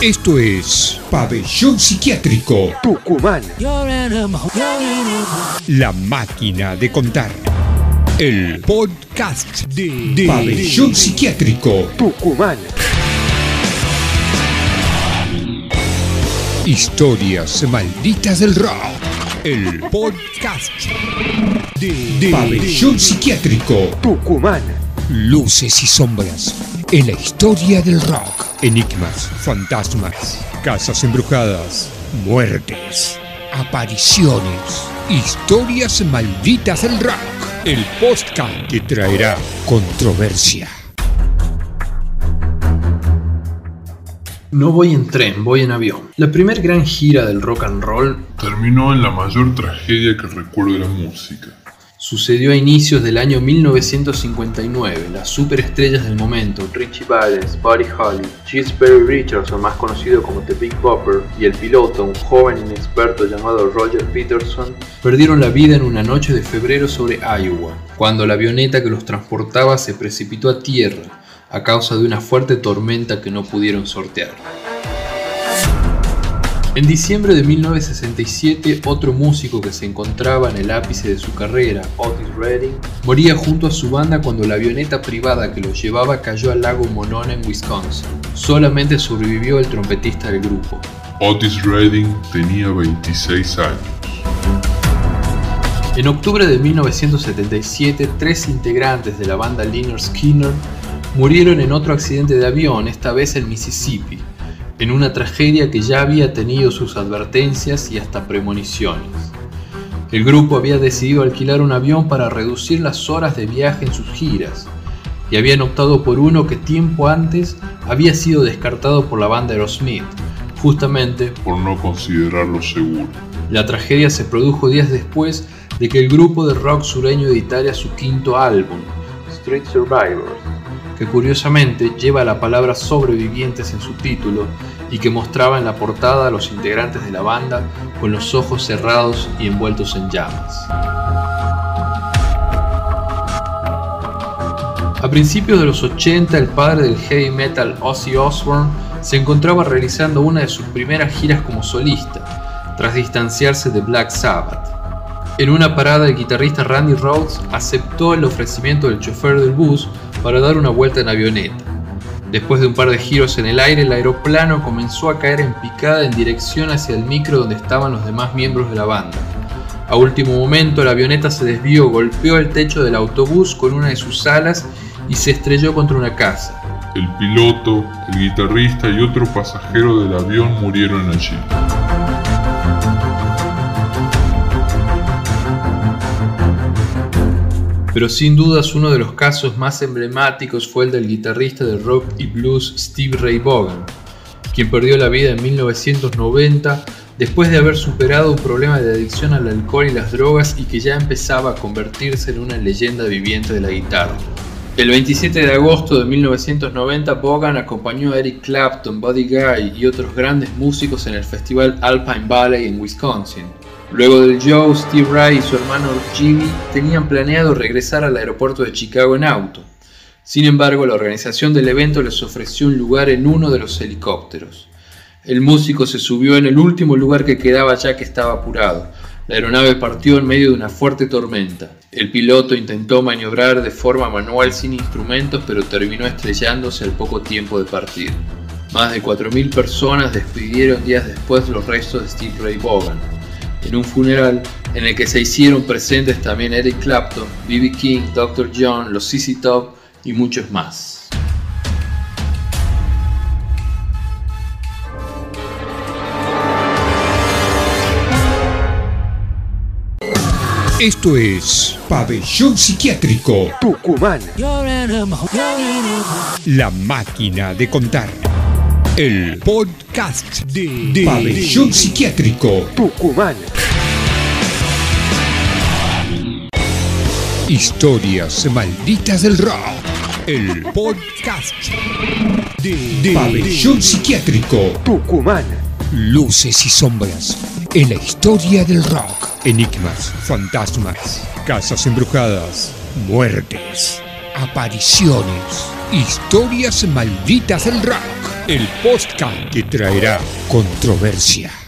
Esto es Pabellón Psiquiátrico Tucumán. La máquina de contar. El podcast de, Pabellón Psiquiátrico Tucumán. Historias malditas del rock. El podcast de, Pabellón Psiquiátrico Tucumán. Luces y sombras en la historia del rock. Enigmas, fantasmas, casas embrujadas, muertes, apariciones, historias malditas del rock. El podcast que traerá controversia. No voy en tren, voy en avión. La primer gran gira del rock and roll terminó en la mayor tragedia que recuerdo la música. Sucedió a inicios del año 1959. Las superestrellas del momento, Richie Valens, Buddy Holly, Chris Perry Richardson, más conocido como The Big Bopper, y el piloto, un joven inexperto llamado Roger Peterson, perdieron la vida en una noche de febrero sobre Iowa, cuando la avioneta que los transportaba se precipitó a tierra a causa de una fuerte tormenta que no pudieron sortear. En diciembre de 1967, otro músico que se encontraba en el ápice de su carrera, Otis Redding, moría junto a su banda cuando la avioneta privada que lo llevaba cayó al lago Monona en Wisconsin. Solamente sobrevivió el trompetista del grupo. Otis Redding tenía 26 años. En octubre de 1977, tres integrantes de la banda Lynyrd Skinner murieron en otro accidente de avión, esta vez en Mississippi, en una tragedia que ya había tenido sus advertencias y hasta premoniciones. El grupo había decidido alquilar un avión para reducir las horas de viaje en sus giras, y habían optado por uno que tiempo antes había sido descartado por la banda Aerosmith, justamente por no considerarlo seguro. La tragedia se produjo días después de que el grupo de rock sureño editara su quinto álbum, Street Survivors, que curiosamente lleva la palabra sobrevivientes en su título y que mostraba en la portada a los integrantes de la banda con los ojos cerrados y envueltos en llamas. A principios de los 80, el padre del heavy metal Ozzy Osbourne se encontraba realizando una de sus primeras giras como solista, tras distanciarse de Black Sabbath. En una parada, el guitarrista Randy Rhodes aceptó el ofrecimiento del chofer del bus para dar una vuelta en avioneta. Después de un par de giros en el aire, el aeroplano comenzó a caer en picada en dirección hacia el micro donde estaban los demás miembros de la banda. A último momento, la avioneta se desvió, golpeó el techo del autobús con una de sus alas y se estrelló contra una casa. El piloto, el guitarrista y otro pasajero del avión murieron allí. Pero sin dudas uno de los casos más emblemáticos fue el del guitarrista de rock y blues Steve Ray Vaughan, quien perdió la vida en 1990 después de haber superado un problema de adicción al alcohol y las drogas y que ya empezaba a convertirse en una leyenda viviente de la guitarra. El 27 de agosto de 1990, Vaughan acompañó a Eric Clapton, Buddy Guy y otros grandes músicos en el festival Alpine Valley en Wisconsin. Luego del show, Steve Ray y su hermano Jimmy tenían planeado regresar al aeropuerto de Chicago en auto. Sin embargo, la organización del evento les ofreció un lugar en uno de los helicópteros. El músico se subió en el último lugar que quedaba ya que estaba apurado. La aeronave partió en medio de una fuerte tormenta. El piloto intentó maniobrar de forma manual sin instrumentos, pero terminó estrellándose al poco tiempo de partir. Más de 4.000 personas despidieron días después los restos de Steve Ray Vaughan en un funeral en el que se hicieron presentes también Eric Clapton, B.B. King, Dr. John, los CC Top y muchos más. Esto es Pabellón Psiquiátrico Tucumán. La máquina de contar. El podcast de, Pabellón Psiquiátrico Tucumán. Historias malditas del rock. El podcast de, Pabellón Psiquiátrico Tucumán. Luces y sombras en la historia del rock. Enigmas, fantasmas, casas embrujadas, muertes, apariciones, Historias Malditas del Rock, el podcast que traerá controversia.